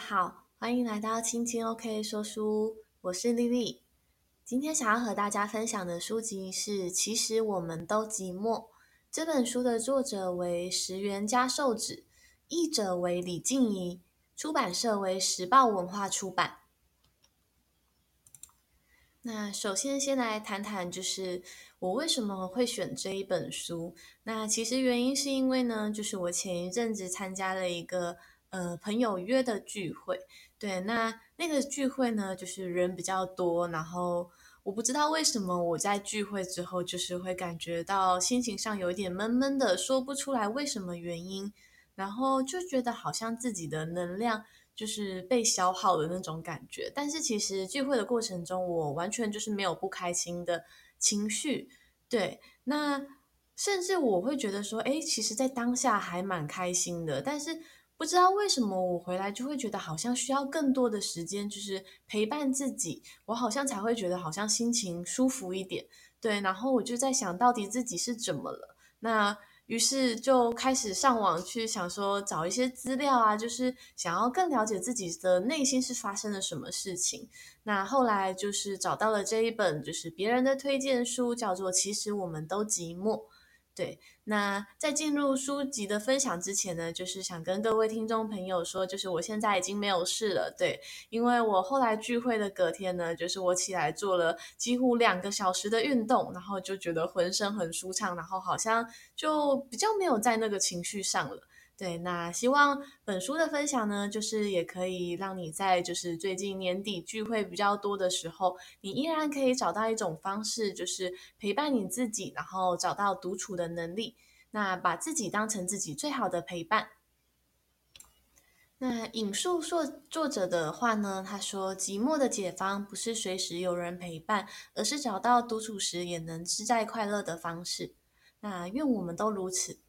好，欢迎来到青青 OK 说书，我是丽丽。今天想要和大家分享的书籍是《其实我们都寂寞》。这本书的作者为石原嘉寿子，译者为李静怡，出版社为时报文化出版。那首先先来谈谈，就是我为什么会选这一本书。那其实原因是因为呢，就是我前一阵子参加了一个。呃，朋友约的聚会，对，那那个聚会呢，就是人比较多，然后我不知道为什么我在聚会之后，就是会感觉到心情上有一点闷闷的，说不出来为什么原因，然后就觉得好像自己的能量就是被消耗的那种感觉。但是其实聚会的过程中，我完全就是没有不开心的情绪，对，那甚至我会觉得说，诶，其实在当下还蛮开心的，但是。不知道为什么我回来就会觉得好像需要更多的时间，就是陪伴自己，我好像才会觉得好像心情舒服一点。对，然后我就在想到底自己是怎么了。那于是就开始上网去想说找一些资料啊，就是想要更了解自己的内心是发生了什么事情。那后来就是找到了这一本就是别人的推荐书，叫做《其实我们都寂寞》。对，那在进入书籍的分享之前呢，就是想跟各位听众朋友说，就是我现在已经没有事了。对，因为我后来聚会的隔天呢，就是我起来做了几乎两个小时的运动，然后就觉得浑身很舒畅，然后好像就比较没有在那个情绪上了。对，那希望本书的分享呢，就是也可以让你在就是最近年底聚会比较多的时候，你依然可以找到一种方式，就是陪伴你自己，然后找到独处的能力，那把自己当成自己最好的陪伴。那引述作作者的话呢，他说：“寂寞的解方不是随时有人陪伴，而是找到独处时也能自在快乐的方式。”那愿我们都如此。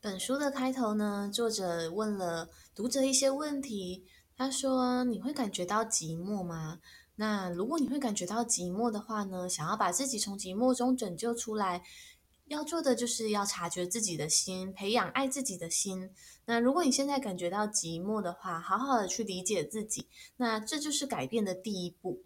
本书的开头呢，作者问了读者一些问题。他说：“你会感觉到寂寞吗？那如果你会感觉到寂寞的话呢，想要把自己从寂寞中拯救出来，要做的就是要察觉自己的心，培养爱自己的心。那如果你现在感觉到寂寞的话，好好的去理解自己，那这就是改变的第一步。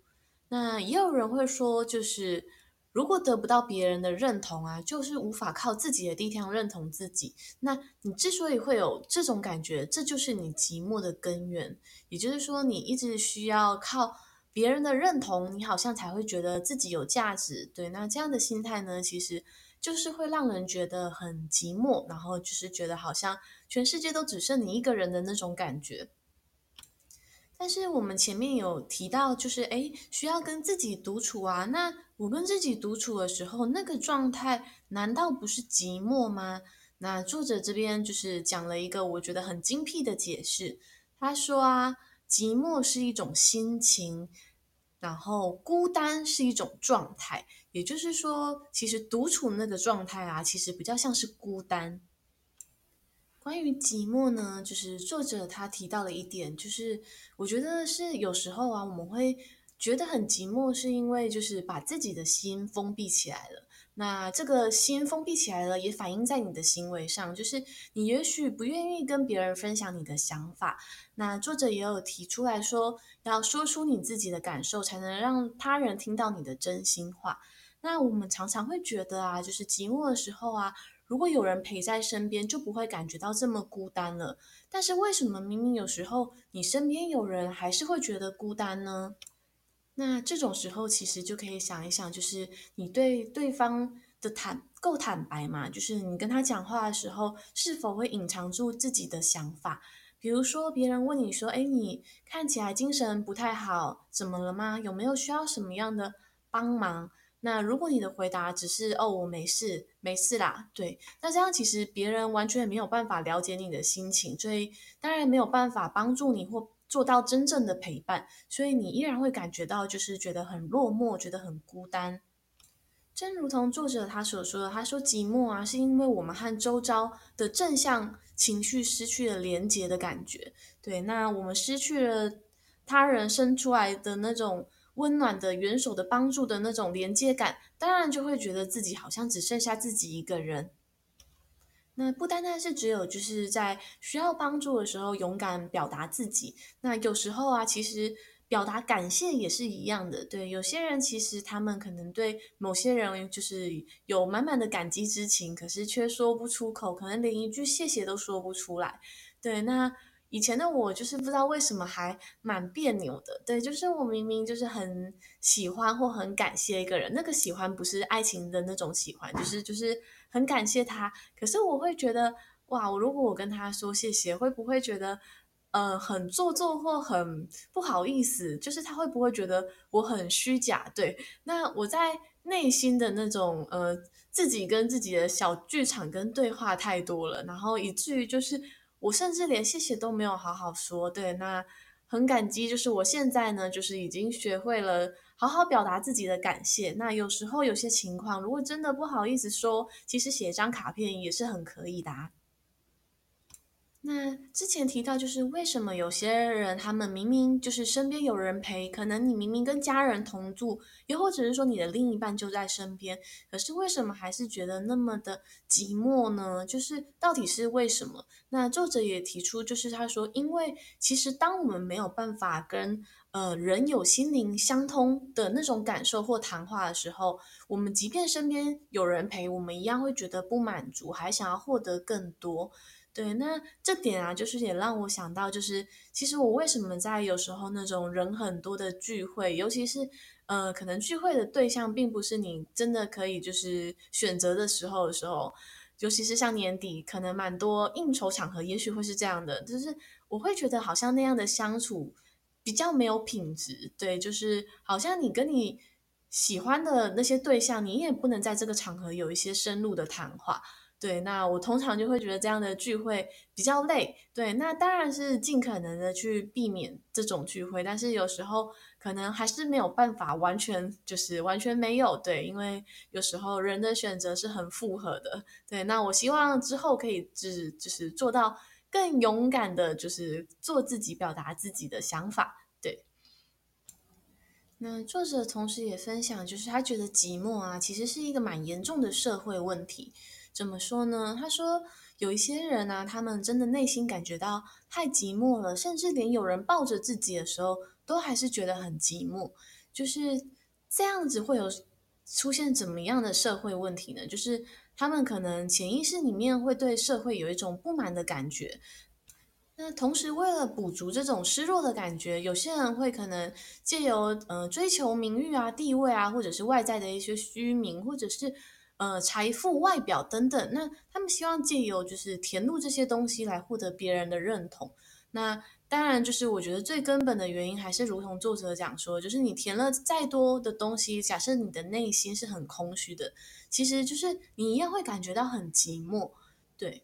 那也有人会说，就是。”如果得不到别人的认同啊，就是无法靠自己的力量认同自己。那你之所以会有这种感觉，这就是你寂寞的根源。也就是说，你一直需要靠别人的认同，你好像才会觉得自己有价值。对，那这样的心态呢，其实就是会让人觉得很寂寞，然后就是觉得好像全世界都只剩你一个人的那种感觉。但是我们前面有提到，就是诶，需要跟自己独处啊。那我跟自己独处的时候，那个状态难道不是寂寞吗？那作者这边就是讲了一个我觉得很精辟的解释。他说啊，寂寞是一种心情，然后孤单是一种状态。也就是说，其实独处那个状态啊，其实比较像是孤单。关于寂寞呢，就是作者他提到了一点，就是我觉得是有时候啊，我们会觉得很寂寞，是因为就是把自己的心封闭起来了。那这个心封闭起来了，也反映在你的行为上，就是你也许不愿意跟别人分享你的想法。那作者也有提出来说，要说出你自己的感受，才能让他人听到你的真心话。那我们常常会觉得啊，就是寂寞的时候啊。如果有人陪在身边，就不会感觉到这么孤单了。但是为什么明明有时候你身边有人，还是会觉得孤单呢？那这种时候其实就可以想一想，就是你对对方的坦够坦白吗？就是你跟他讲话的时候，是否会隐藏住自己的想法？比如说别人问你说：“诶，你看起来精神不太好，怎么了吗？有没有需要什么样的帮忙？”那如果你的回答只是哦，我没事，没事啦，对，那这样其实别人完全没有办法了解你的心情，所以当然没有办法帮助你或做到真正的陪伴，所以你依然会感觉到就是觉得很落寞，觉得很孤单。正如同作者他所说的，他说寂寞啊，是因为我们和周遭的正向情绪失去了连结的感觉，对，那我们失去了他人生出来的那种。温暖的、援手的帮助的那种连接感，当然就会觉得自己好像只剩下自己一个人。那不单单是只有就是在需要帮助的时候勇敢表达自己，那有时候啊，其实表达感谢也是一样的。对，有些人其实他们可能对某些人就是有满满的感激之情，可是却说不出口，可能连一句谢谢都说不出来。对，那。以前的我就是不知道为什么还蛮别扭的，对，就是我明明就是很喜欢或很感谢一个人，那个喜欢不是爱情的那种喜欢，就是就是很感谢他，可是我会觉得哇，我如果我跟他说谢谢，会不会觉得呃很做作或很不好意思？就是他会不会觉得我很虚假？对，那我在内心的那种呃自己跟自己的小剧场跟对话太多了，然后以至于就是。我甚至连谢谢都没有好好说，对，那很感激，就是我现在呢，就是已经学会了好好表达自己的感谢。那有时候有些情况，如果真的不好意思说，其实写一张卡片也是很可以的。那之前提到，就是为什么有些人他们明明就是身边有人陪，可能你明明跟家人同住，又或者是说你的另一半就在身边，可是为什么还是觉得那么的寂寞呢？就是到底是为什么？那作者也提出，就是他说，因为其实当我们没有办法跟呃人有心灵相通的那种感受或谈话的时候，我们即便身边有人陪，我们一样会觉得不满足，还想要获得更多。对，那这点啊，就是也让我想到，就是其实我为什么在有时候那种人很多的聚会，尤其是呃，可能聚会的对象并不是你真的可以就是选择的时候的时候，尤其是像年底，可能蛮多应酬场合，也许会是这样的，就是我会觉得好像那样的相处比较没有品质。对，就是好像你跟你喜欢的那些对象，你也不能在这个场合有一些深入的谈话。对，那我通常就会觉得这样的聚会比较累。对，那当然是尽可能的去避免这种聚会，但是有时候可能还是没有办法完全就是完全没有。对，因为有时候人的选择是很复合的。对，那我希望之后可以就是就是做到更勇敢的，就是做自己，表达自己的想法。对，那作者同时也分享，就是他觉得寂寞啊，其实是一个蛮严重的社会问题。怎么说呢？他说有一些人啊，他们真的内心感觉到太寂寞了，甚至连有人抱着自己的时候，都还是觉得很寂寞。就是这样子会有出现怎么样的社会问题呢？就是他们可能潜意识里面会对社会有一种不满的感觉。那同时为了补足这种失落的感觉，有些人会可能借由呃追求名誉啊、地位啊，或者是外在的一些虚名，或者是。呃，财富、外表等等，那他们希望借由就是填入这些东西来获得别人的认同。那当然，就是我觉得最根本的原因还是如同作者讲说，就是你填了再多的东西，假设你的内心是很空虚的，其实就是你一样会感觉到很寂寞。对，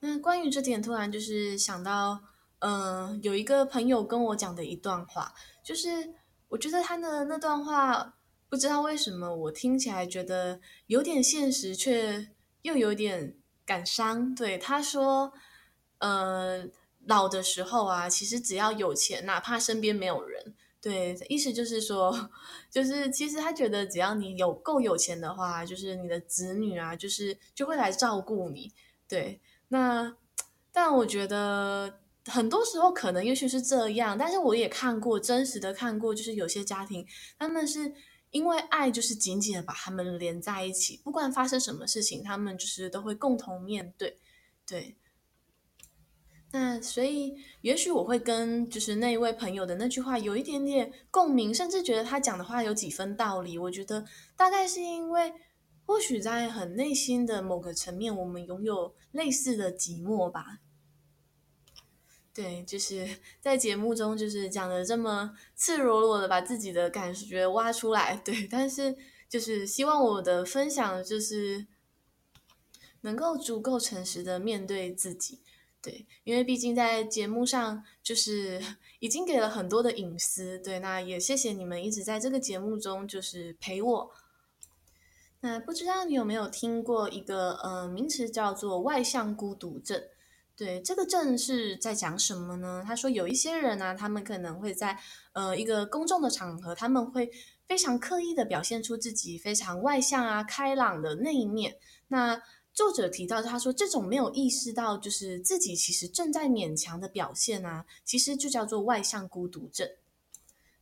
那关于这点，突然就是想到，嗯、呃，有一个朋友跟我讲的一段话，就是我觉得他的那段话。不知道为什么，我听起来觉得有点现实，却又有点感伤。对，他说，呃，老的时候啊，其实只要有钱，哪怕身边没有人，对，意思就是说，就是其实他觉得只要你有够有钱的话，就是你的子女啊，就是就会来照顾你。对，那但我觉得很多时候可能也许是这样，但是我也看过真实的看过，就是有些家庭他们是。因为爱就是紧紧的把他们连在一起，不管发生什么事情，他们就是都会共同面对。对，那所以也许我会跟就是那一位朋友的那句话有一点点共鸣，甚至觉得他讲的话有几分道理。我觉得大概是因为，或许在很内心的某个层面，我们拥有类似的寂寞吧。对，就是在节目中，就是讲的这么赤裸裸的把自己的感觉挖出来。对，但是就是希望我的分享就是能够足够诚实的面对自己。对，因为毕竟在节目上就是已经给了很多的隐私。对，那也谢谢你们一直在这个节目中就是陪我。那不知道你有没有听过一个呃名词叫做外向孤独症？对，这个症是在讲什么呢？他说有一些人呢、啊，他们可能会在呃一个公众的场合，他们会非常刻意的表现出自己非常外向啊、开朗的那一面。那作者提到，他说这种没有意识到就是自己其实正在勉强的表现啊，其实就叫做外向孤独症。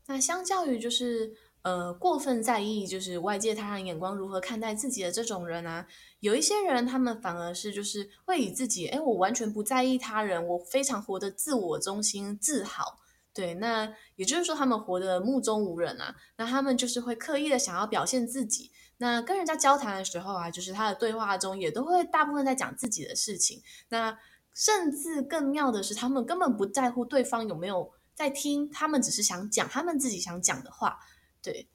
那相较于就是呃过分在意就是外界他人眼光如何看待自己的这种人啊，有一些人他们反而是就是会以自己哎我完全不在意他人，我非常活得自我中心自豪。对，那也就是说他们活得目中无人啊，那他们就是会刻意的想要表现自己。那跟人家交谈的时候啊，就是他的对话中也都会大部分在讲自己的事情。那甚至更妙的是，他们根本不在乎对方有没有在听，他们只是想讲他们自己想讲的话。对，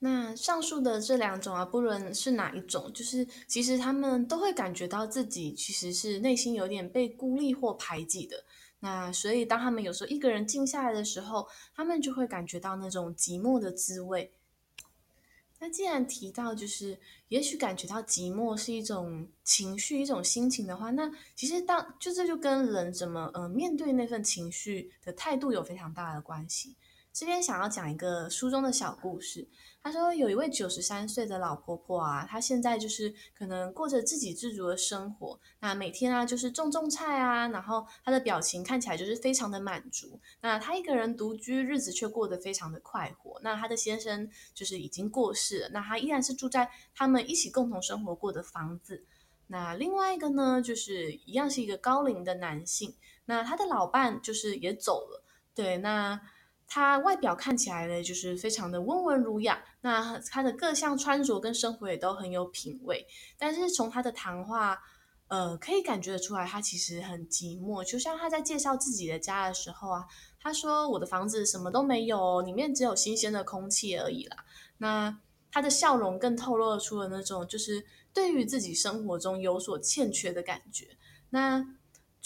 那上述的这两种啊，不论是哪一种，就是其实他们都会感觉到自己其实是内心有点被孤立或排挤的。那所以当他们有时候一个人静下来的时候，他们就会感觉到那种寂寞的滋味。那既然提到就是，也许感觉到寂寞是一种情绪、一种心情的话，那其实当就这就跟人怎么呃面对那份情绪的态度有非常大的关系。这边想要讲一个书中的小故事。他说，有一位九十三岁的老婆婆啊，她现在就是可能过着自给自足的生活，那每天啊就是种种菜啊，然后她的表情看起来就是非常的满足。那她一个人独居，日子却过得非常的快活。那她的先生就是已经过世了，那她依然是住在他们一起共同生活过的房子。那另外一个呢，就是一样是一个高龄的男性，那他的老伴就是也走了。对，那。他外表看起来呢，就是非常的温文儒雅。那他的各项穿着跟生活也都很有品味。但是从他的谈话，呃，可以感觉得出来，他其实很寂寞。就像他在介绍自己的家的时候啊，他说：“我的房子什么都没有，里面只有新鲜的空气而已啦。”那他的笑容更透露出了那种，就是对于自己生活中有所欠缺的感觉。那。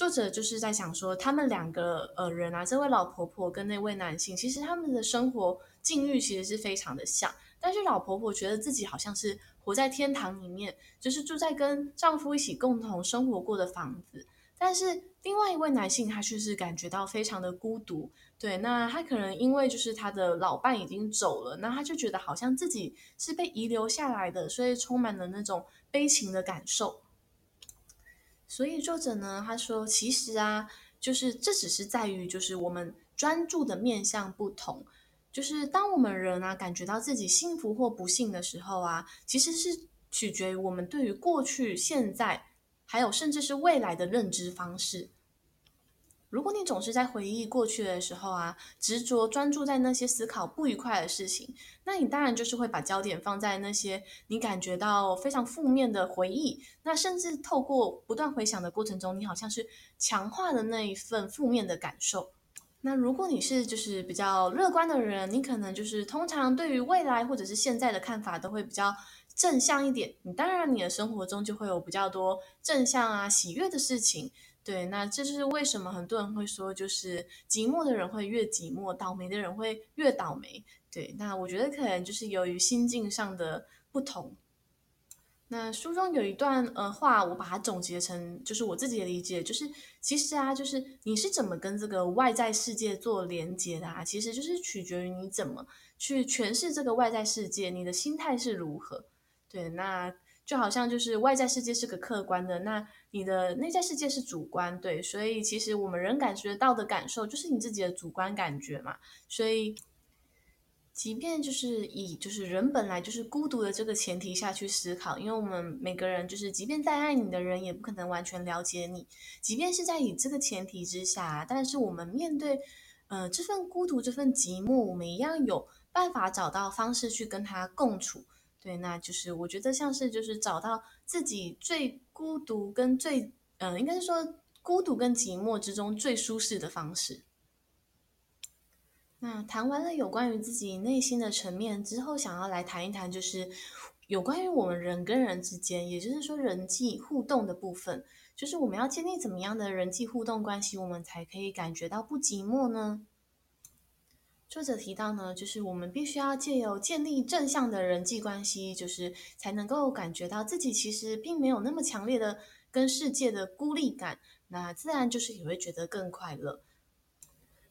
作者就是在想说，他们两个呃人啊，这位老婆婆跟那位男性，其实他们的生活境遇其实是非常的像，但是老婆婆觉得自己好像是活在天堂里面，就是住在跟丈夫一起共同生活过的房子，但是另外一位男性他却是感觉到非常的孤独，对，那他可能因为就是他的老伴已经走了，那他就觉得好像自己是被遗留下来的，所以充满了那种悲情的感受。所以作者呢，他说，其实啊，就是这只是在于，就是我们专注的面向不同。就是当我们人啊，感觉到自己幸福或不幸的时候啊，其实是取决于我们对于过去、现在，还有甚至是未来的认知方式。如果你总是在回忆过去的时候啊，执着专注在那些思考不愉快的事情，那你当然就是会把焦点放在那些你感觉到非常负面的回忆。那甚至透过不断回想的过程中，你好像是强化了那一份负面的感受。那如果你是就是比较乐观的人，你可能就是通常对于未来或者是现在的看法都会比较正向一点。你当然你的生活中就会有比较多正向啊、喜悦的事情。对，那这就是为什么很多人会说，就是寂寞的人会越寂寞，倒霉的人会越倒霉。对，那我觉得可能就是由于心境上的不同。那书中有一段呃话，我把它总结成，就是我自己的理解，就是其实啊，就是你是怎么跟这个外在世界做连接的啊，其实就是取决于你怎么去诠释这个外在世界，你的心态是如何。对，那。就好像就是外在世界是个客观的，那你的内在世界是主观，对，所以其实我们人感觉到的感受就是你自己的主观感觉嘛。所以，即便就是以就是人本来就是孤独的这个前提下去思考，因为我们每个人就是，即便再爱你的人也不可能完全了解你。即便是在以这个前提之下，但是我们面对呃这份孤独、这份寂寞，我们一样有办法找到方式去跟他共处。对，那就是我觉得像是就是找到自己最孤独跟最，嗯、应该是说孤独跟寂寞之中最舒适的方式。那谈完了有关于自己内心的层面之后，想要来谈一谈就是有关于我们人跟人之间，也就是说人际互动的部分，就是我们要建立怎么样的人际互动关系，我们才可以感觉到不寂寞呢？作者提到呢，就是我们必须要借由建立正向的人际关系，就是才能够感觉到自己其实并没有那么强烈的跟世界的孤立感，那自然就是也会觉得更快乐。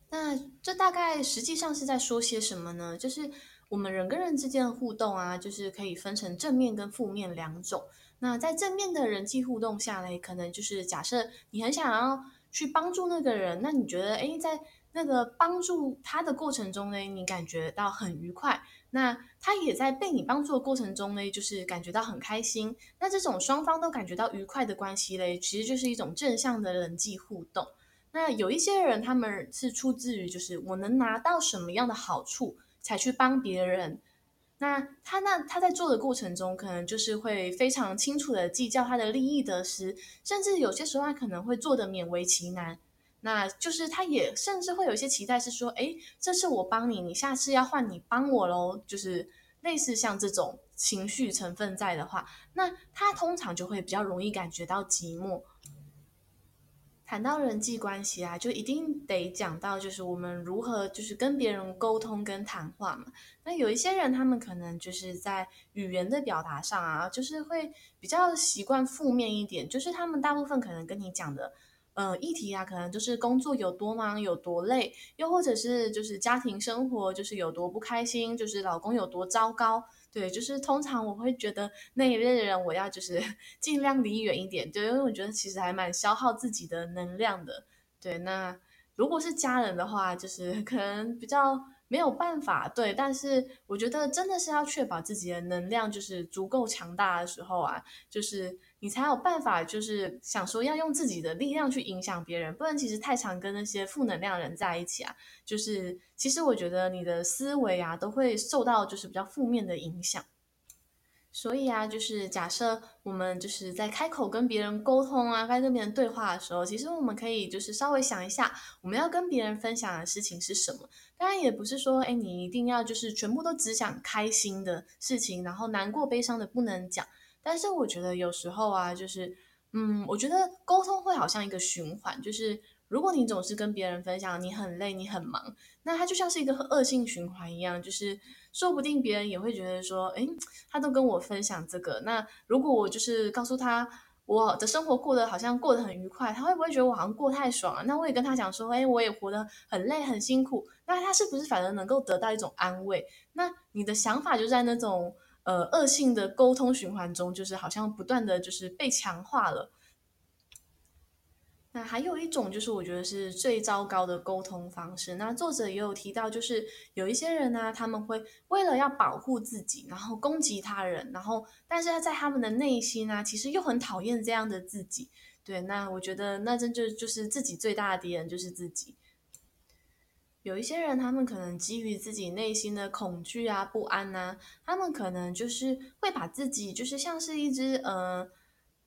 那这大概实际上是在说些什么呢？就是我们人跟人之间的互动啊，就是可以分成正面跟负面两种。那在正面的人际互动下嘞，可能就是假设你很想要去帮助那个人，那你觉得诶，在那个帮助他的过程中呢，你感觉到很愉快，那他也在被你帮助的过程中呢，就是感觉到很开心。那这种双方都感觉到愉快的关系嘞，其实就是一种正向的人际互动。那有一些人，他们是出自于就是我能拿到什么样的好处才去帮别人。那他那他在做的过程中，可能就是会非常清楚的计较他的利益得失，甚至有些时候他可能会做得勉为其难。那就是他也甚至会有一些期待，是说，诶，这次我帮你，你下次要换你帮我喽。就是类似像这种情绪成分在的话，那他通常就会比较容易感觉到寂寞。谈到人际关系啊，就一定得讲到，就是我们如何就是跟别人沟通跟谈话嘛。那有一些人，他们可能就是在语言的表达上啊，就是会比较习惯负面一点，就是他们大部分可能跟你讲的。呃，议题啊，可能就是工作有多忙，有多累，又或者是就是家庭生活就是有多不开心，就是老公有多糟糕，对，就是通常我会觉得那一类的人，我要就是 尽量离远一点，对，因为我觉得其实还蛮消耗自己的能量的，对。那如果是家人的话，就是可能比较。没有办法，对，但是我觉得真的是要确保自己的能量就是足够强大的时候啊，就是你才有办法，就是想说要用自己的力量去影响别人，不然其实太常跟那些负能量人在一起啊，就是其实我觉得你的思维啊都会受到就是比较负面的影响。所以啊，就是假设我们就是在开口跟别人沟通啊，跟别人对话的时候，其实我们可以就是稍微想一下，我们要跟别人分享的事情是什么。当然也不是说，哎，你一定要就是全部都只想开心的事情，然后难过、悲伤的不能讲。但是我觉得有时候啊，就是，嗯，我觉得沟通会好像一个循环，就是如果你总是跟别人分享你很累、你很忙，那它就像是一个恶性循环一样，就是。说不定别人也会觉得说，诶，他都跟我分享这个，那如果我就是告诉他我的生活过得好像过得很愉快，他会不会觉得我好像过太爽了？那我也跟他讲说，诶，我也活得很累很辛苦，那他是不是反而能够得到一种安慰？那你的想法就在那种呃恶性的沟通循环中，就是好像不断的就是被强化了。那还有一种就是我觉得是最糟糕的沟通方式。那作者也有提到，就是有一些人呢、他们会为了要保护自己，然后攻击他人，然后但是他在他们的内心呢、啊，其实又很讨厌这样的自己。对，那我觉得那真就就是自己最大的敌人就是自己。有一些人，他们可能基于自己内心的恐惧啊、不安啊，他们可能就是会把自己就是像是一只呃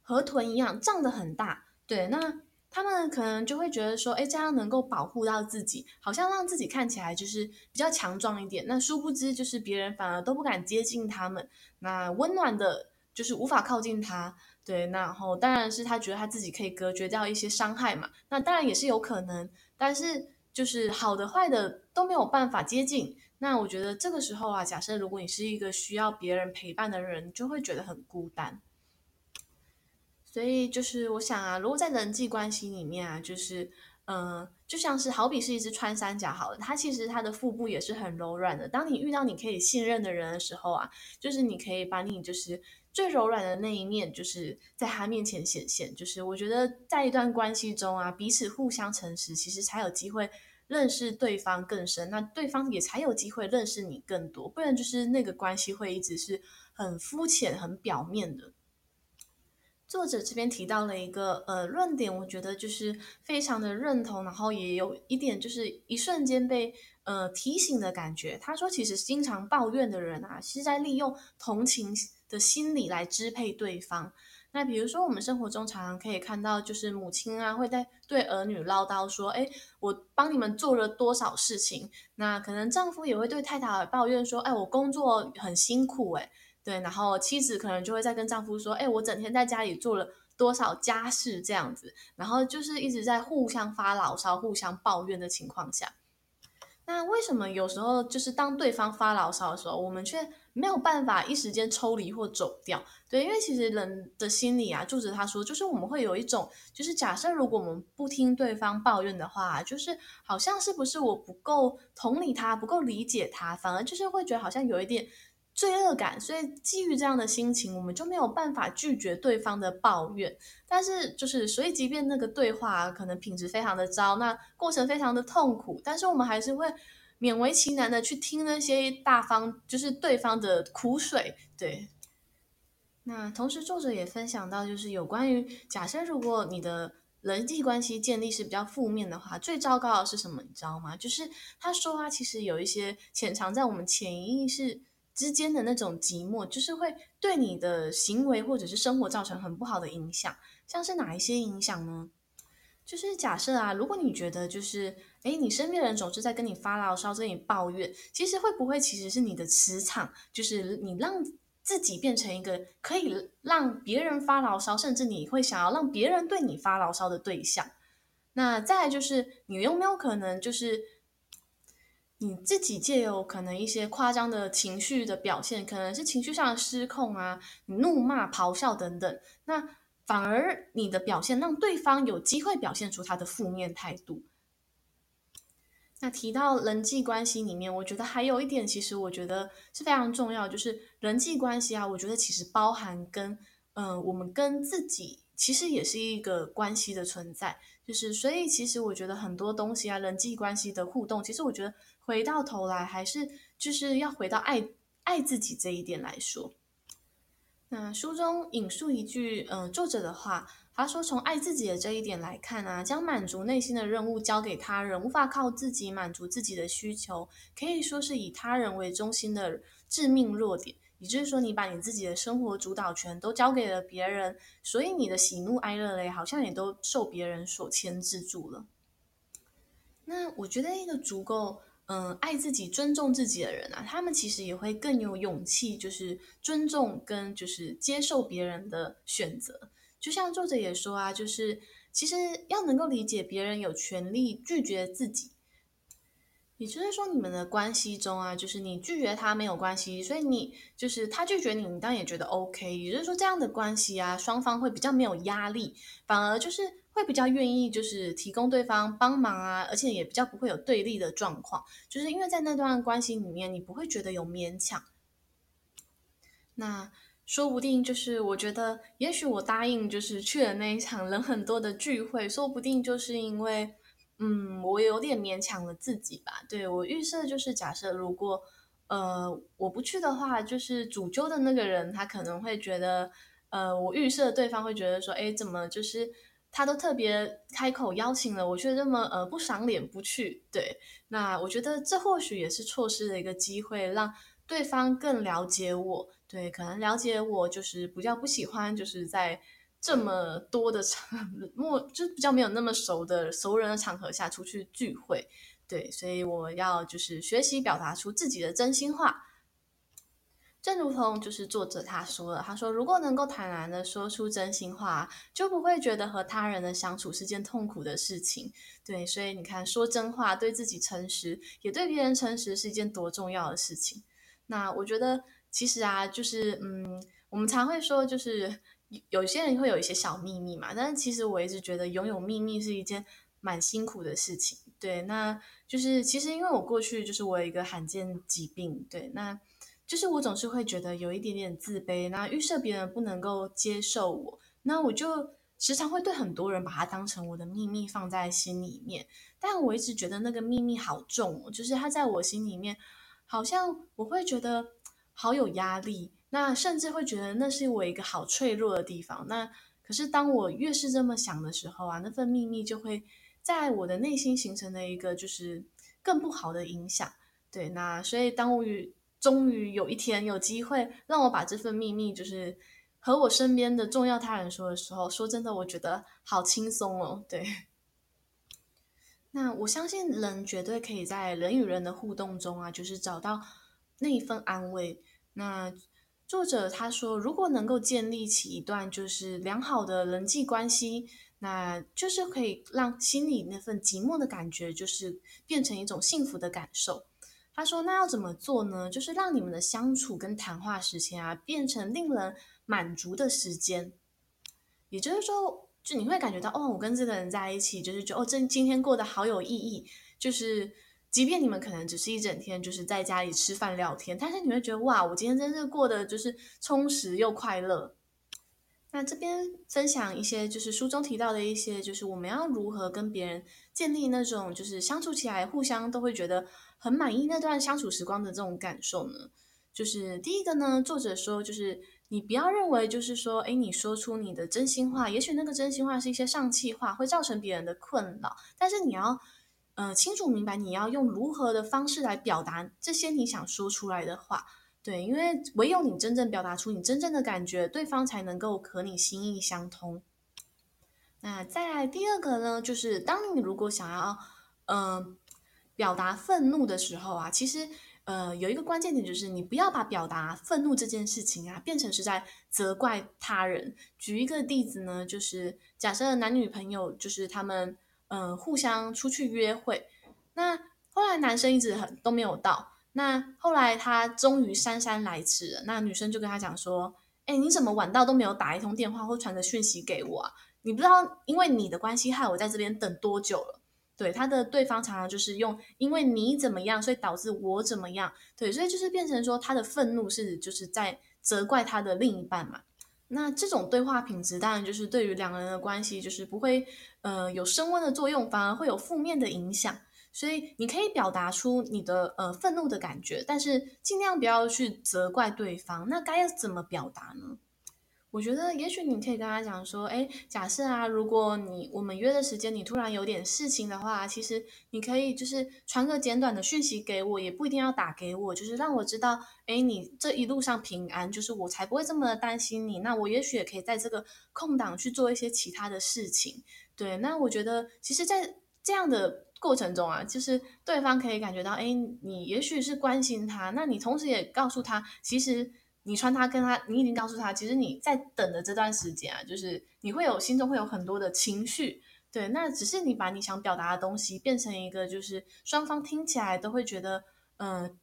河豚一样胀得很大。对，那。他们可能就会觉得说，哎，这样能够保护到自己，好像让自己看起来就是比较强壮一点。那殊不知，就是别人反而都不敢接近他们。那温暖的，就是无法靠近他。对，然后当然是他觉得他自己可以隔绝掉一些伤害嘛。那当然也是有可能，但是就是好的坏的都没有办法接近。那我觉得这个时候啊，假设如果你是一个需要别人陪伴的人，就会觉得很孤单。所以就是我想啊，如果在人际关系里面啊，就是，嗯、就像是好比是一只穿山甲好了，它其实它的腹部也是很柔软的。当你遇到你可以信任的人的时候啊，就是你可以把你就是最柔软的那一面，就是在他面前显现。就是我觉得在一段关系中啊，彼此互相诚实，其实才有机会认识对方更深，那对方也才有机会认识你更多。不然就是那个关系会一直是很肤浅、很表面的。作者这边提到了一个呃论点，我觉得就是非常的认同，然后也有一点就是一瞬间被呃提醒的感觉。他说，其实经常抱怨的人啊，是在利用同情的心理来支配对方。那比如说，我们生活中常常可以看到，就是母亲啊会在对儿女唠叨说：“哎，我帮你们做了多少事情。”那可能丈夫也会对太太抱怨说：“哎，我工作很辛苦。”哎。对，然后妻子可能就会在跟丈夫说：“哎，我整天在家里做了多少家事这样子。”然后就是一直在互相发牢骚、互相抱怨的情况下，那为什么有时候就是当对方发牢骚的时候，我们却没有办法一时间抽离或走掉？对，因为其实人的心里啊，作者他说，就是我们会有一种，就是假设如果我们不听对方抱怨的话，就是好像是不是我不够同理他，不够理解他，反而就是会觉得好像有一点。罪恶感，所以基于这样的心情，我们就没有办法拒绝对方的抱怨。但是，就是所以，即便那个对话可能品质非常的糟，那过程非常的痛苦，但是我们还是会勉为其难的去听那些大方，就是对方的苦水。对。那同时，作者也分享到，就是有关于假设如果你的人际关系建立是比较负面的话，最糟糕的是什么？你知道吗？就是他说啊，其实有一些潜藏在我们潜意识。之间的那种寂寞，就是会对你的行为或者是生活造成很不好的影响。像是哪一些影响呢？就是假设啊，如果你觉得就是，诶，你身边的人总是在跟你发牢骚、跟你抱怨，其实会不会其实是你的磁场，就是你让自己变成一个可以让别人发牢骚，甚至你会想要让别人对你发牢骚的对象？那再来就是，你有没有可能就是？你自己借由可能一些夸张的情绪的表现，可能是情绪上的失控啊，你怒骂、咆哮等等，那反而你的表现让对方有机会表现出他的负面态度。那提到人际关系里面，我觉得还有一点，其实我觉得是非常重要，就是人际关系啊，我觉得其实包含跟嗯、我们跟自己其实也是一个关系的存在，就是所以其实我觉得很多东西啊，人际关系的互动，其实我觉得。回到头来，还是就是要回到爱爱自己这一点来说。那书中引述一句，嗯、作者的话，他说：“从爱自己的这一点来看啊，将满足内心的任务交给他人，无法靠自己满足自己的需求，可以说是以他人为中心的致命弱点。也就是说，你把你自己的生活主导权都交给了别人，所以你的喜怒哀乐嘞，好像也都受别人所牵制住了。那我觉得一个足够。”嗯，爱自己、尊重自己的人啊，他们其实也会更有勇气，就是尊重跟就是接受别人的选择。就像作者也说啊，就是其实要能够理解别人有权利拒绝自己，也就是说，你们的关系中啊，就是你拒绝他没有关系，所以你就是他拒绝你，你当然也觉得 OK。也就是说，这样的关系啊，双方会比较没有压力，反而就是。会比较愿意就是提供对方帮忙啊，而且也比较不会有对立的状况，就是因为在那段关系里面，你不会觉得有勉强。那说不定就是我觉得，也许我答应就是去了那一场人很多的聚会，说不定就是因为，嗯，我有点勉强了自己吧。对，我预设就是假设如果呃我不去的话，就是主揪的那个人他可能会觉得，呃，我预设对方会觉得说，哎，怎么就是。他都特别开口邀请了，我却这么呃不赏脸不去。对，那我觉得这或许也是错失了一个机会，让对方更了解我。对，可能了解我就是比较不喜欢，就是在这么多的场，莫就比较没有那么熟的熟人的场合下出去聚会。对，所以我要就是学习表达出自己的真心话。正如同就是作者他说了，他说如果能够坦然的说出真心话，就不会觉得和他人的相处是件痛苦的事情。对，所以你看，说真话，对自己诚实，也对别人诚实，是一件多重要的事情。那我觉得，其实啊，就是嗯，我们常会说，就是有些人会有一些小秘密嘛，但是其实我一直觉得拥有秘密是一件蛮辛苦的事情。对，那就是其实因为我过去就是我有一个罕见疾病，对，那。就是我总是会觉得有一点点自卑，那预设别人不能够接受我，那我就时常会对很多人把它当成我的秘密放在心里面。但我一直觉得那个秘密好重哦，就是它在我心里面，好像我会觉得好有压力，那甚至会觉得那是我一个好脆弱的地方。那可是当我越是这么想的时候啊，那份秘密就会在我的内心形成了一个就是更不好的影响。对，那所以当我与终于有一天有机会让我把这份秘密，就是和我身边的重要他人说的时候，说真的，我觉得好轻松哦。对，那我相信人绝对可以在人与人的互动中啊，就是找到那一份安慰。那作者他说，如果能够建立起一段就是良好的人际关系，那就是可以让心里那份寂寞的感觉，就是变成一种幸福的感受。他说：“那要怎么做呢？就是让你们的相处跟谈话时间啊，变成令人满足的时间。也就是说，就你会感觉到，哦，我跟这个人在一起，就是觉得哦，这今天过得好有意义。就是即便你们可能只是一整天就是在家里吃饭聊天，但是你会觉得哇，我今天真是过得就是充实又快乐。那这边分享一些就是书中提到的一些，就是我们要如何跟别人建立那种就是相处起来互相都会觉得很满意那段相处时光的这种感受呢？就是第一个呢，作者说就是你不要认为就是说，哎，你说出你的真心话，也许那个真心话是一些上气话，会造成别人的困扰，但是你要。呃，清楚明白你要用如何的方式来表达这些你想说出来的话，对，因为唯有你真正表达出你真正的感觉，对方才能够和你心意相通。那再来第二个呢，就是当你如果想要呃表达愤怒的时候啊，其实呃有一个关键点就是你不要把表达愤怒这件事情啊变成是在责怪他人。举一个例子呢，就是假设男女朋友就是他们。嗯，互相出去约会，那后来男生一直很都没有到，那后来他终于姗姗来迟了，那女生就跟他讲说：“哎，你怎么晚到都没有打一通电话或传个讯息给我啊？你不知道因为你的关系害我在这边等多久了？”对，他的对方常常就是用“因为你怎么样，所以导致我怎么样”，对，所以就是变成说他的愤怒是就是在责怪他的另一半嘛。那这种对话品质，当然就是对于两个人的关系，就是不会，呃，有升温的作用，反而会有负面的影响。所以你可以表达出你的呃愤怒的感觉，但是尽量不要去责怪对方。那该要怎么表达呢？我觉得，也许你可以跟他讲说，哎，假设啊，如果你我们约的时间，你突然有点事情的话，其实你可以就是传个简短的讯息给我，也不一定要打给我，就是让我知道，哎，你这一路上平安，就是我才不会这么的担心你。那我也许也可以在这个空档去做一些其他的事情。对，那我觉得，其实，在这样的过程中啊，就是对方可以感觉到，哎，你也许是关心他，那你同时也告诉他，其实。你穿他跟他，你已经告诉他，其实你在等的这段时间啊，就是你会有心中会有很多的情绪，对，那只是你把你想表达的东西变成一个就是双方听起来都会觉得嗯、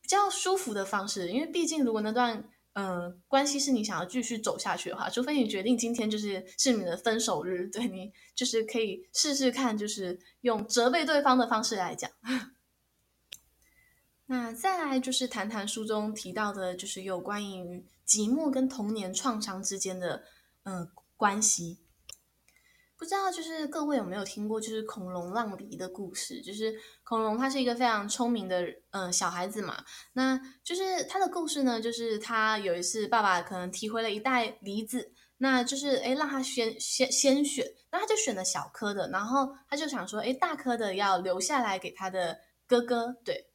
比较舒服的方式，因为毕竟如果那段嗯、关系是你想要继续走下去的话，除非你决定今天就是是你的分手日，对，你就是可以试试看，就是用责备对方的方式来讲。那再来就是谈谈书中提到的，就是有关于寂寞跟童年创伤之间的嗯、呃、关系。不知道就是各位有没有听过，就是孔融让梨的故事？就是孔融他是一个非常聪明的嗯、呃、小孩子嘛，那就是他的故事呢，就是他有一次爸爸可能提回了一袋梨子，那就是诶让他先先先选，那他就选了小颗的，然后他就想说，诶大颗的要留下来给他的哥哥，对。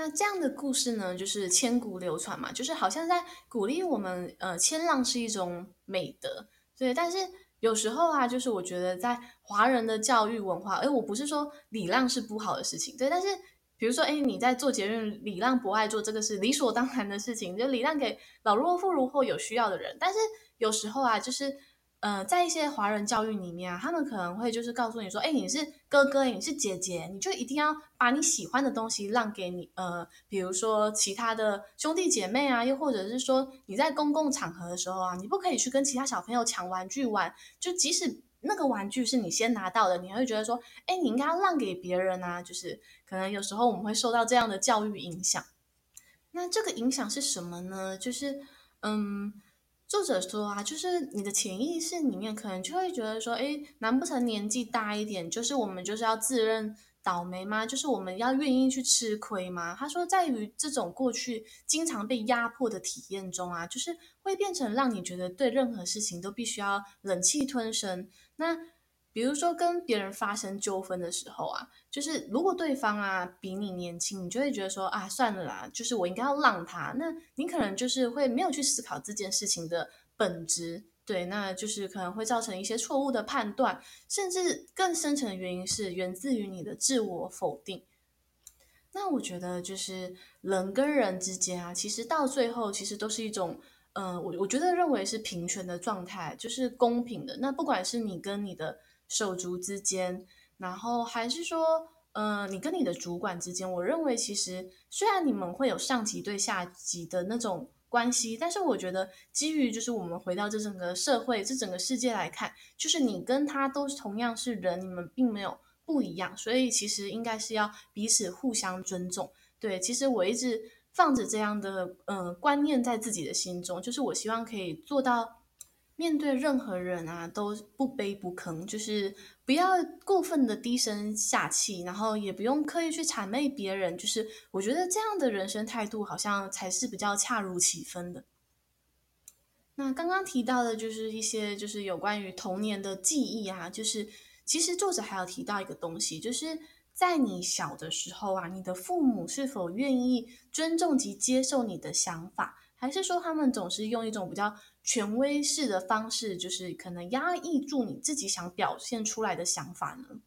那这样的故事呢，就是千古流传嘛，就是好像在鼓励我们，呃，谦让是一种美德，对。但是有时候啊，就是我觉得在华人的教育文化，诶，我不是说礼让是不好的事情，对。但是比如说，诶，你在做节日礼让不爱做，这个是理所当然的事情，就礼让给老弱妇孺或有需要的人。但是有时候啊，就是。呃，在一些华人教育里面啊，他们可能会就是告诉你说，哎，你是哥哥，你是姐姐，你就一定要把你喜欢的东西让给你，呃，比如说其他的兄弟姐妹啊，又或者是说你在公共场合的时候啊，你不可以去跟其他小朋友抢玩具玩，就即使那个玩具是你先拿到的，你还会觉得说，哎，你应该要让给别人啊，就是可能有时候我们会受到这样的教育影响。那这个影响是什么呢？就是，嗯。作者说啊，就是你的潜意识里面可能就会觉得说，诶，难不成年纪大一点，就是我们就是要自认倒霉吗？就是我们要愿意去吃亏吗？他说，在于这种过去经常被压迫的体验中啊，就是会变成让你觉得对任何事情都必须要忍气吞声。那比如说跟别人发生纠纷的时候啊，就是如果对方啊比你年轻，你就会觉得说啊算了啦，就是我应该要让他。那你可能就是会没有去思考这件事情的本质，对，那就是可能会造成一些错误的判断，甚至更深层的原因是源自于你的自我否定。那我觉得就是人跟人之间啊，其实到最后其实都是一种，嗯、我我觉得认为是平权的状态，就是公平的。那不管是你跟你的手足之间，然后还是说，呃，你跟你的主管之间，我认为其实虽然你们会有上级对下级的那种关系，但是我觉得基于就是我们回到这整个社会、这整个世界来看，就是你跟他都同样是人，你们并没有不一样，所以其实应该是要彼此互相尊重。对，其实我一直放着这样的呃观念在自己的心中，就是我希望可以做到。面对任何人啊，都不卑不吭，就是不要过分的低声下气，然后也不用刻意去谄媚别人。就是我觉得这样的人生态度，好像才是比较恰如其分的。那刚刚提到的，就是一些就是有关于童年的记忆啊，就是其实作者还有提到一个东西，就是在你小的时候啊，你的父母是否愿意尊重及接受你的想法，还是说他们总是用一种比较权威式的方式，就是可能压抑住你自己想表现出来的想法呢？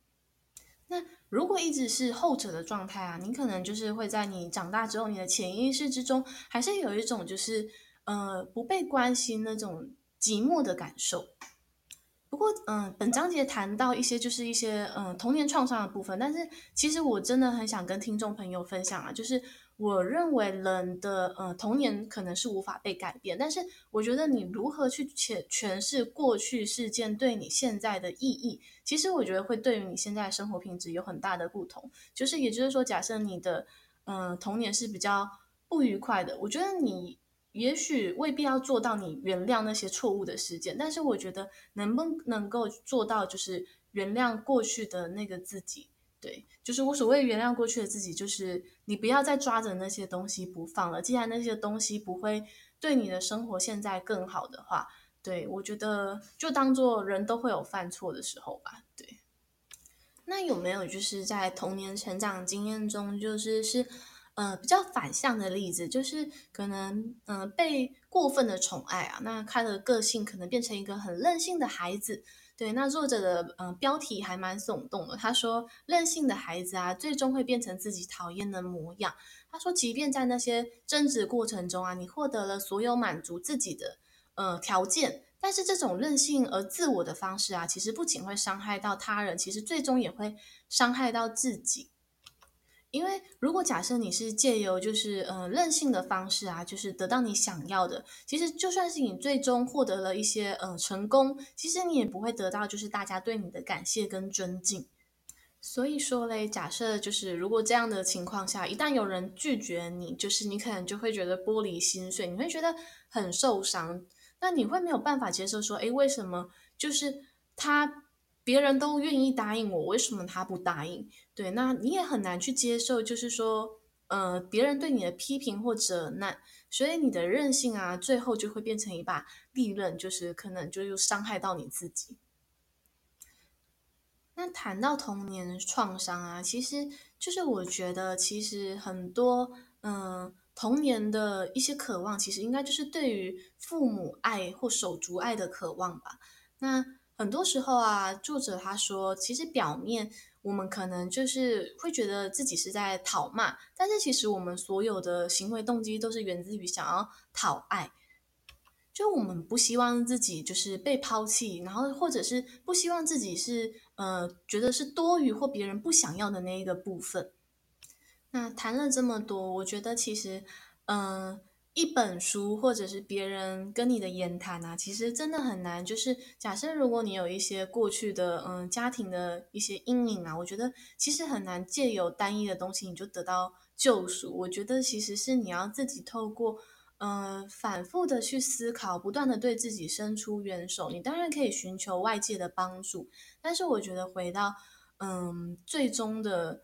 那如果一直是后者的状态啊，你可能就是会在你长大之后，你的潜意识之中还是有一种就是呃不被关心那种寂寞的感受。不过，嗯、本章节谈到一些就是一些嗯、童年创伤的部分，但是其实我真的很想跟听众朋友分享啊，就是。我认为人的呃童年可能是无法被改变，但是我觉得你如何去诠诠释过去事件对你现在的意义，其实我觉得会对于你现在生活品质有很大的不同。就是也就是说，假设你的呃童年是比较不愉快的，我觉得你也许未必要做到你原谅那些错误的事件，但是我觉得能不能够做到就是原谅过去的那个自己。对，就是我所谓原谅过去的自己，就是你不要再抓着那些东西不放了。既然那些东西不会对你的生活现在更好的话，对，我觉得就当做人都会有犯错的时候吧。对，那有没有就是在童年成长经验中，就是是呃比较反向的例子，就是可能嗯、被过分的宠爱啊，那他的个性可能变成一个很任性的孩子。对，那作者的嗯、标题还蛮耸动的。他说，任性的孩子啊，最终会变成自己讨厌的模样。他说，即便在那些争执过程中啊，你获得了所有满足自己的呃条件，但是这种任性而自我的方式啊，其实不仅会伤害到他人，其实最终也会伤害到自己。因为如果假设你是借由就是呃任性的方式啊，就是得到你想要的，其实就算是你最终获得了一些呃成功，其实你也不会得到就是大家对你的感谢跟尊敬。所以说嘞，假设就是如果这样的情况下，一旦有人拒绝你，就是你可能就会觉得玻璃心碎，你会觉得很受伤，那你会没有办法接受说，诶，为什么就是他？别人都愿意答应我，为什么他不答应？对，那你也很难去接受，就是说，呃，别人对你的批评或者那，所以你的任性啊，最后就会变成一把利刃，就是可能就又伤害到你自己。那谈到童年创伤啊，其实就是我觉得，其实很多，嗯、童年的一些渴望，其实应该就是对于父母爱或手足爱的渴望吧。那很多时候啊，作者他说，其实表面我们可能就是会觉得自己是在讨骂，但是其实我们所有的行为动机都是源自于想要讨爱，就我们不希望自己就是被抛弃，然后或者是不希望自己是呃觉得是多余或别人不想要的那一个部分。那谈了这么多，我觉得其实嗯。一本书，或者是别人跟你的言谈啊，其实真的很难。就是假设如果你有一些过去的嗯家庭的一些阴影啊，我觉得其实很难借由单一的东西你就得到救赎。我觉得其实是你要自己透过嗯反复的去思考，不断的对自己伸出援手。你当然可以寻求外界的帮助，但是我觉得回到嗯最终的。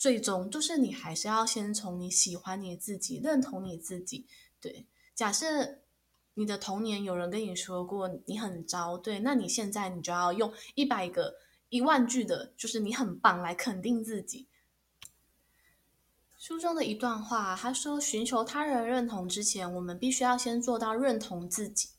最终就是你还是要先从你喜欢你自己，认同你自己。对，假设你的童年有人跟你说过你很糟，对，那你现在你就要用一百个、一万句的，就是你很棒来肯定自己。书中的一段话，他说：“寻求他人认同之前，我们必须要先做到认同自己。”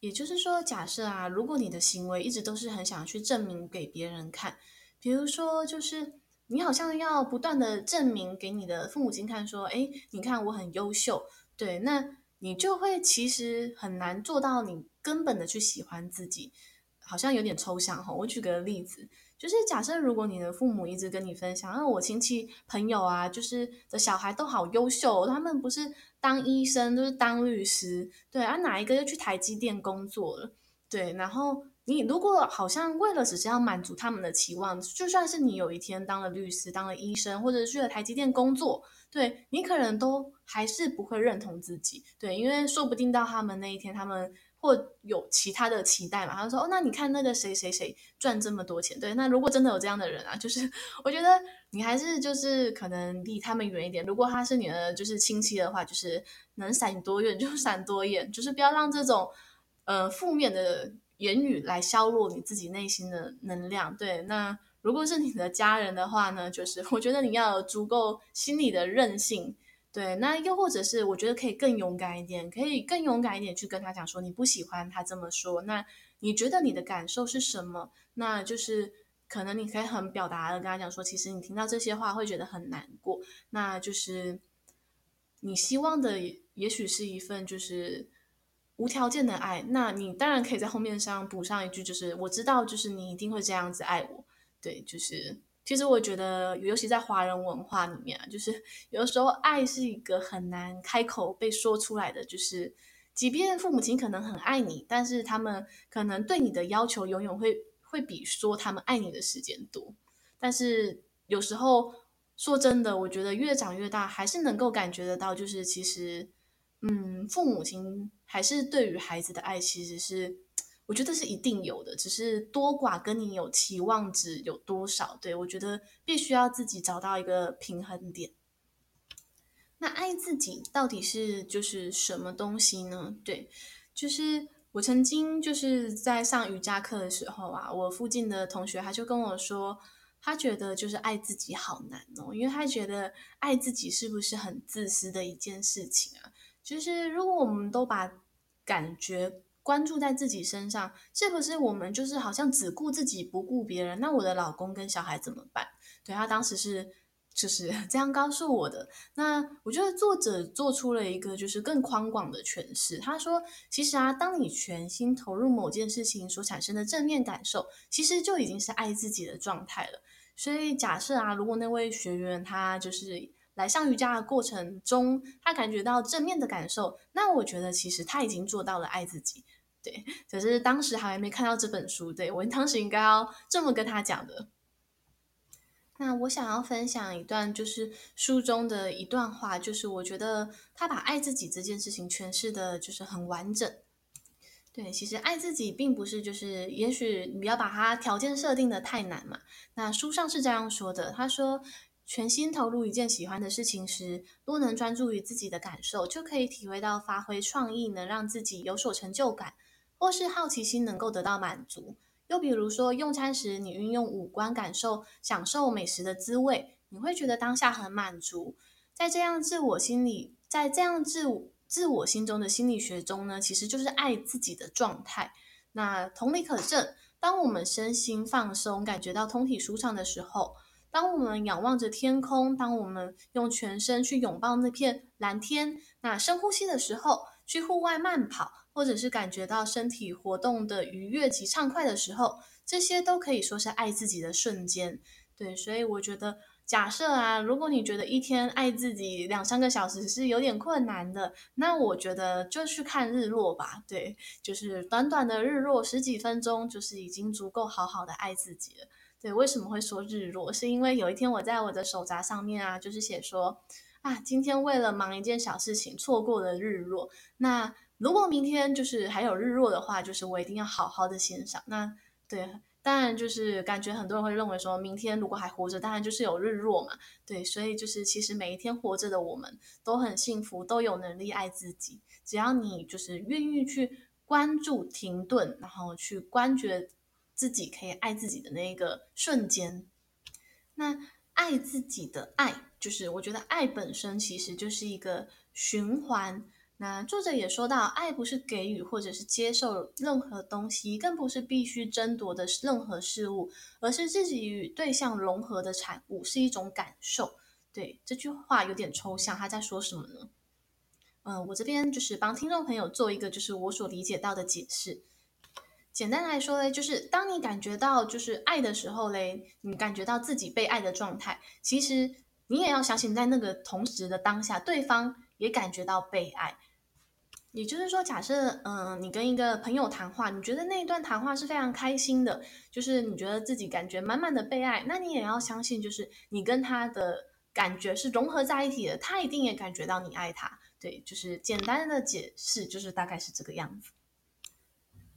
也就是说，假设啊，如果你的行为一直都是很想去证明给别人看，比如说就是。你好像要不断的证明给你的父母亲看，说，哎，你看我很优秀，对，那你就会其实很难做到你根本的去喜欢自己，好像有点抽象哈。我举个例子，就是假设如果你的父母一直跟你分享，啊，我亲戚朋友啊，就是的小孩都好优秀，他们不是当医生，都是当律师，对，啊，哪一个又去台积电工作了，对，然后。你如果好像为了只是要满足他们的期望，就算是你有一天当了律师、当了医生，或者去了台积电工作，对，你可能都还是不会认同自己，对，因为说不定到他们那一天，他们或有其他的期待嘛。他说：“哦，那你看那个谁谁谁赚这么多钱，对，那如果真的有这样的人啊，就是 我觉得你还是就是可能离他们远一点。如果他是你的就是亲戚的话，就是能闪多远就 闪多远，就是不要让这种呃负面的。”言语来削弱你自己内心的能量，对。那如果是你的家人的话呢，就是我觉得你要有足够心理的韧性，对。那又或者是我觉得可以更勇敢一点，可以更勇敢一点去跟他讲说你不喜欢他这么说，那你觉得你的感受是什么？那就是可能你可以很表达的跟他讲说，其实你听到这些话会觉得很难过，那就是你希望的也许是一份就是。无条件的爱，那你当然可以在后面上补上一句，就是我知道，就是你一定会这样子爱我。对，就是其实我觉得，尤其在华人文化里面，就是 有的时候爱是一个很难开口被说出来的，就是即便父母亲可能很爱你，但是他们可能对你的要求永远会会比说他们爱你的时间多。但是有时候说真的，我觉得越长越大，还是能够感觉得到，就是其实。嗯，父母亲还是对于孩子的爱，其实是我觉得是一定有的，只是多寡跟你有期望值有多少，对，我觉得必须要自己找到一个平衡点。那爱自己到底是就是什么东西呢？对，就是我曾经就是在上瑜伽课的时候啊，我附近的同学他就跟我说，他觉得就是爱自己好难哦，因为他觉得爱自己是不是很自私的一件事情啊？就是如果我们都把感觉关注在自己身上，是不是我们就是好像只顾自己不顾别人？那我的老公跟小孩怎么办？对，他当时是就是 这样告诉我的。那我觉得作者做出了一个就是更宽广的诠释。他说，其实啊，当你全心投入某件事情所产生的正面感受，其实就已经是爱自己的状态了。所以假设啊，如果那位学员他就是。来上瑜伽的过程中，他感觉到正面的感受，那我觉得其实他已经做到了爱自己。对，可是当时还没看到这本书，对，我当时应该要这么跟他讲的。那我想要分享一段，就是书中的一段话，就是我觉得他把爱自己这件事情诠释的，就是很完整。对，其实爱自己并不是就是，也许你要把它条件设定的太难嘛。那书上是这样说的，他说。全心投入一件喜欢的事情时，多能专注于自己的感受，就可以体会到发挥创意能让自己有所成就感，或是好奇心能够得到满足。又比如说，用餐时你运用五官感受，享受美食的滋味，你会觉得当下很满足。在这样自我心理，在这样自我自我心中的心理学中呢，其实就是爱自己的状态。那同理可证，当我们身心放松，感觉到通体舒畅的时候。当我们仰望着天空，当我们用全身去拥抱那片蓝天，那深呼吸的时候，去户外慢跑，或者是感觉到身体活动的愉悦及畅快的时候，这些都可以说是爱自己的瞬间。对，所以我觉得，假设啊，如果你觉得一天爱自己两三个小时是有点困难的，那我觉得就去看日落吧。对，就是短短的日落十几分钟，就是已经足够好好的爱自己了。对，为什么会说日落？是因为有一天我在我的手札上面啊，就是写说啊，今天为了忙一件小事情错过了日落。那如果明天就是还有日落的话，就是我一定要好好的欣赏。那对，当然就是感觉很多人会认为说，明天如果还活着，当然就是有日落嘛。对，所以就是其实每一天活着的我们都很幸福，都有能力爱自己。只要你就是愿意去关注、停顿，然后去关觉。自己可以爱自己的那一个瞬间，那爱自己的爱，就是我觉得爱本身其实就是一个循环。那作者也说到，爱不是给予或者是接受任何东西，更不是必须争夺的任何事物，而是自己与对象融合的产物，是一种感受。对，这句话有点抽象，他在说什么呢？嗯、我这边就是帮听众朋友做一个就是我所理解到的解释。简单来说嘞，就是当你感觉到就是爱的时候嘞，你感觉到自己被爱的状态，其实你也要相信，在那个同时的当下，对方也感觉到被爱。也就是说，假设嗯、你跟一个朋友谈话，你觉得那一段谈话是非常开心的，就是你觉得自己感觉满满的被爱，那你也要相信，就是你跟他的感觉是融合在一起的，他一定也感觉到你爱他。对，就是简单的解释，就是大概是这个样子。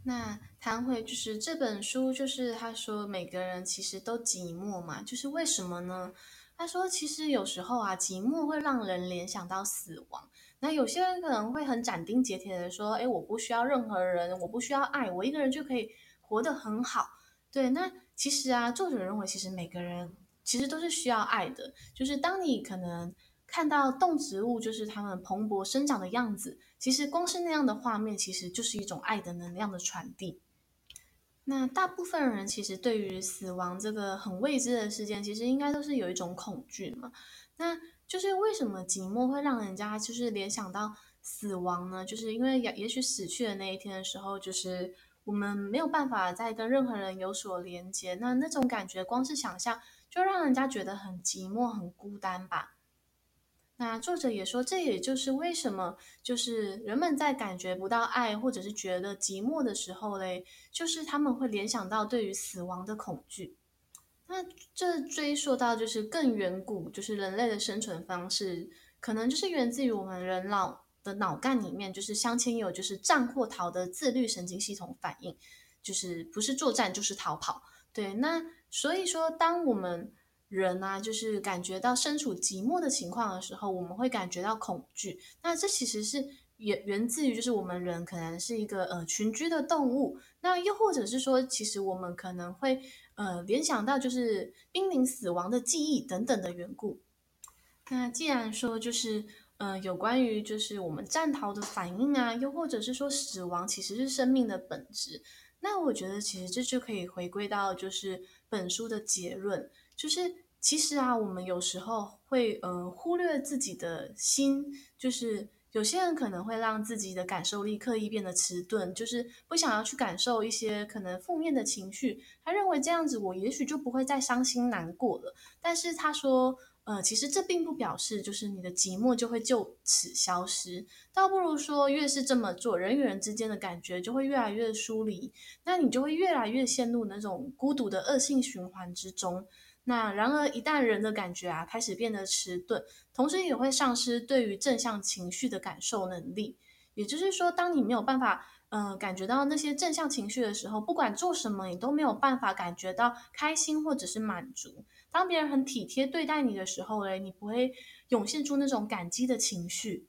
那他会就是这本书，就是他说每个人其实都寂寞嘛，就是为什么呢？他说其实有时候啊，寂寞会让人联想到死亡。那有些人可能会很斩钉截铁的说：“诶，我不需要任何人，我不需要爱，我一个人就可以活得很好。”对，那其实啊，作者认为，其实每个人其实都是需要爱的。就是当你可能看到动植物，就是它们蓬勃生长的样子，其实光是那样的画面，其实就是一种爱的能量的传递。那大部分人其实对于死亡这个很未知的事件，其实应该都是有一种恐惧嘛。那就是为什么寂寞会让人家就是联想到死亡呢？就是因为也也许死去的那一天的时候，就是我们没有办法再跟任何人有所连接，那那种感觉光是想象就让人家觉得很寂寞、很孤单吧。那作者也说，这也就是为什么就是人们在感觉不到爱或者是觉得寂寞的时候嘞，就是他们会联想到对于死亡的恐惧。那这追溯到就是更远古，就是人类的生存方式，可能就是源自于我们人脑的脑干里面，就是镶嵌有就是战或逃的自律神经系统反应，就是不是作战就是逃跑。对，那所以说，当我们人啊，就是感觉到身处寂寞的情况的时候，我们会感觉到恐惧。那这其实是源源自于就是我们人可能是一个呃群居的动物，那又或者是说，其实我们可能会。呃，联想到就是濒临死亡的记忆等等的缘故。那既然说就是呃，有关于就是我们战逃的反应啊，又或者是说死亡其实是生命的本质，那我觉得其实这就可以回归到就是本书的结论，就是其实啊，我们有时候会呃忽略自己的心，就是。有些人可能会让自己的感受力刻意变得迟钝，就是不想要去感受一些可能负面的情绪。他认为这样子，我也许就不会再伤心难过了。但是他说，呃，其实这并不表示就是你的寂寞就会就此消失，倒不如说，越是这么做，人与人之间的感觉就会越来越疏离，那你就会越来越陷入那种孤独的恶性循环之中。那然而，一旦人的感觉啊开始变得迟钝，同时也会丧失对于正向情绪的感受能力。也就是说，当你没有办法，呃，感觉到那些正向情绪的时候，不管做什么，你都没有办法感觉到开心或者是满足。当别人很体贴对待你的时候嘞，你不会涌现出那种感激的情绪，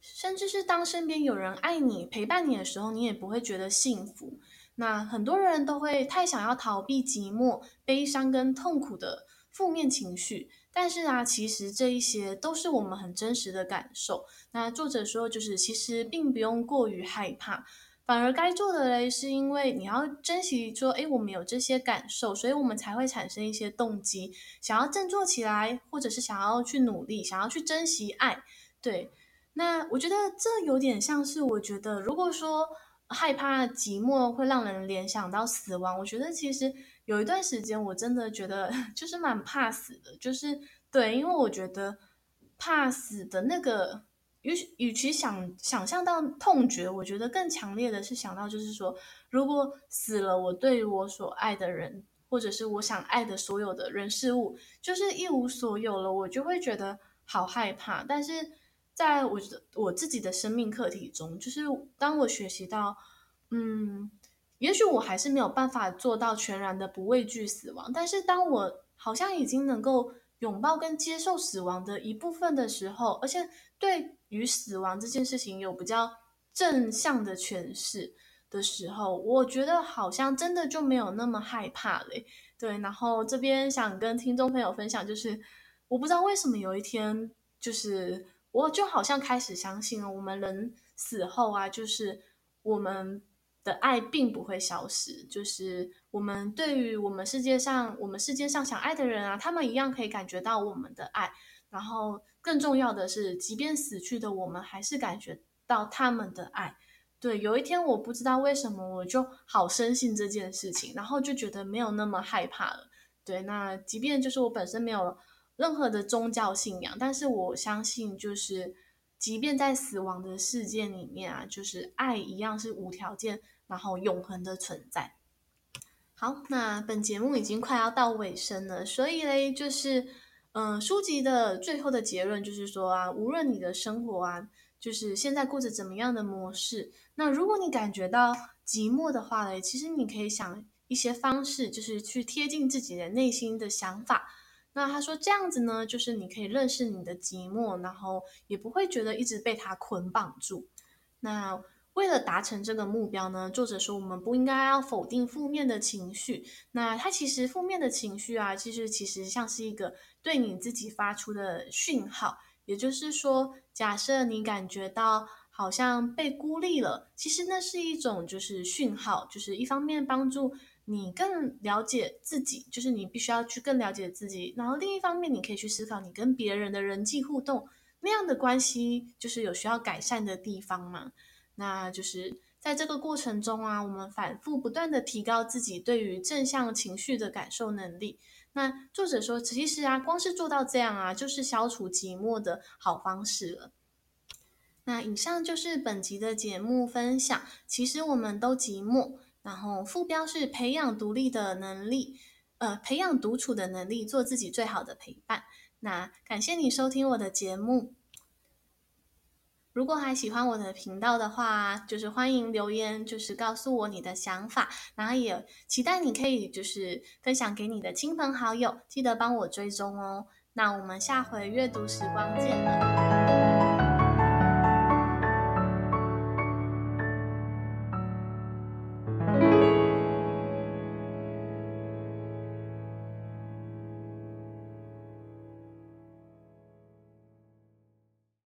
甚至是当身边有人爱你、陪伴你的时候，你也不会觉得幸福。那很多人都会太想要逃避寂寞、悲伤跟痛苦的负面情绪，但是啊，其实这一些都是我们很真实的感受。那作者说，就是其实并不用过于害怕，反而该做的嘞，是因为你要珍惜说，诶，我们有这些感受，所以我们才会产生一些动机，想要振作起来，或者是想要去努力，想要去珍惜爱。对，那我觉得这有点像是，我觉得如果说。害怕寂寞会让人联想到死亡。我觉得其实有一段时间，我真的觉得 就是蛮怕死的。就是对，因为我觉得怕死的那个，与与其想想象到痛觉，我觉得更强烈的是想到，就是说，如果死了，我对于我所爱的人，或者是我想爱的所有的人事物，就是一无所有了，我就会觉得好害怕。但是。在我觉得我自己的生命课题中，就是当我学习到，嗯，也许我还是没有办法做到全然的不畏惧死亡，但是当我好像已经能够拥抱跟接受死亡的一部分的时候，而且对于死亡这件事情有比较正向的诠释的时候，我觉得好像真的就没有那么害怕了。对，然后这边想跟听众朋友分享，就是我不知道为什么有一天就是。我就好像开始相信了，我们人死后啊，就是我们的爱并不会消失，就是我们对于我们世界上我们世界上想爱的人啊，他们一样可以感觉到我们的爱。然后更重要的是，即便死去的我们，还是感觉到他们的爱。对，有一天我不知道为什么，我就好深信这件事情，然后就觉得没有那么害怕了。对，那即便就是我本身没有。任何的宗教信仰，但是我相信，就是即便在死亡的世界里面啊，就是爱一样是无条件，然后永恒的存在。好，那本节目已经快要到尾声了，所以嘞，就是，嗯、书籍的最后的结论就是说啊，无论你的生活啊，就是现在过着怎么样的模式，那如果你感觉到寂寞的话嘞，其实你可以想一些方式，就是去贴近自己的内心的想法。那他说这样子呢，就是你可以认识你的寂寞，然后也不会觉得一直被它捆绑住。那。为了达成这个目标呢，作者说我们不应该要否定负面的情绪。那他其实负面的情绪啊，其实其实像是一个对你自己发出的讯号。也就是说，假设你感觉到好像被孤立了，其实那是一种就是讯号，就是一方面帮助你更了解自己，就是你必须要去更了解自己。然后另一方面，你可以去思考你跟别人的人际互动那样的关系，就是有需要改善的地方嘛。那就是在这个过程中啊，我们反复不断地提高自己对于正向情绪的感受能力。那作者说，其实啊，光是做到这样啊，就是消除寂寞的好方式了。那以上就是本集的节目分享。其实我们都寂寞，然后副标是培养独立的能力，呃，培养独处的能力，做自己最好的陪伴。那感谢你收听我的节目。如果还喜欢我的频道的话，就是欢迎留言，就是告诉我你的想法，然后也期待你可以就是分享给你的亲朋好友，记得帮我追踪哦。那我们下回阅读时光见了。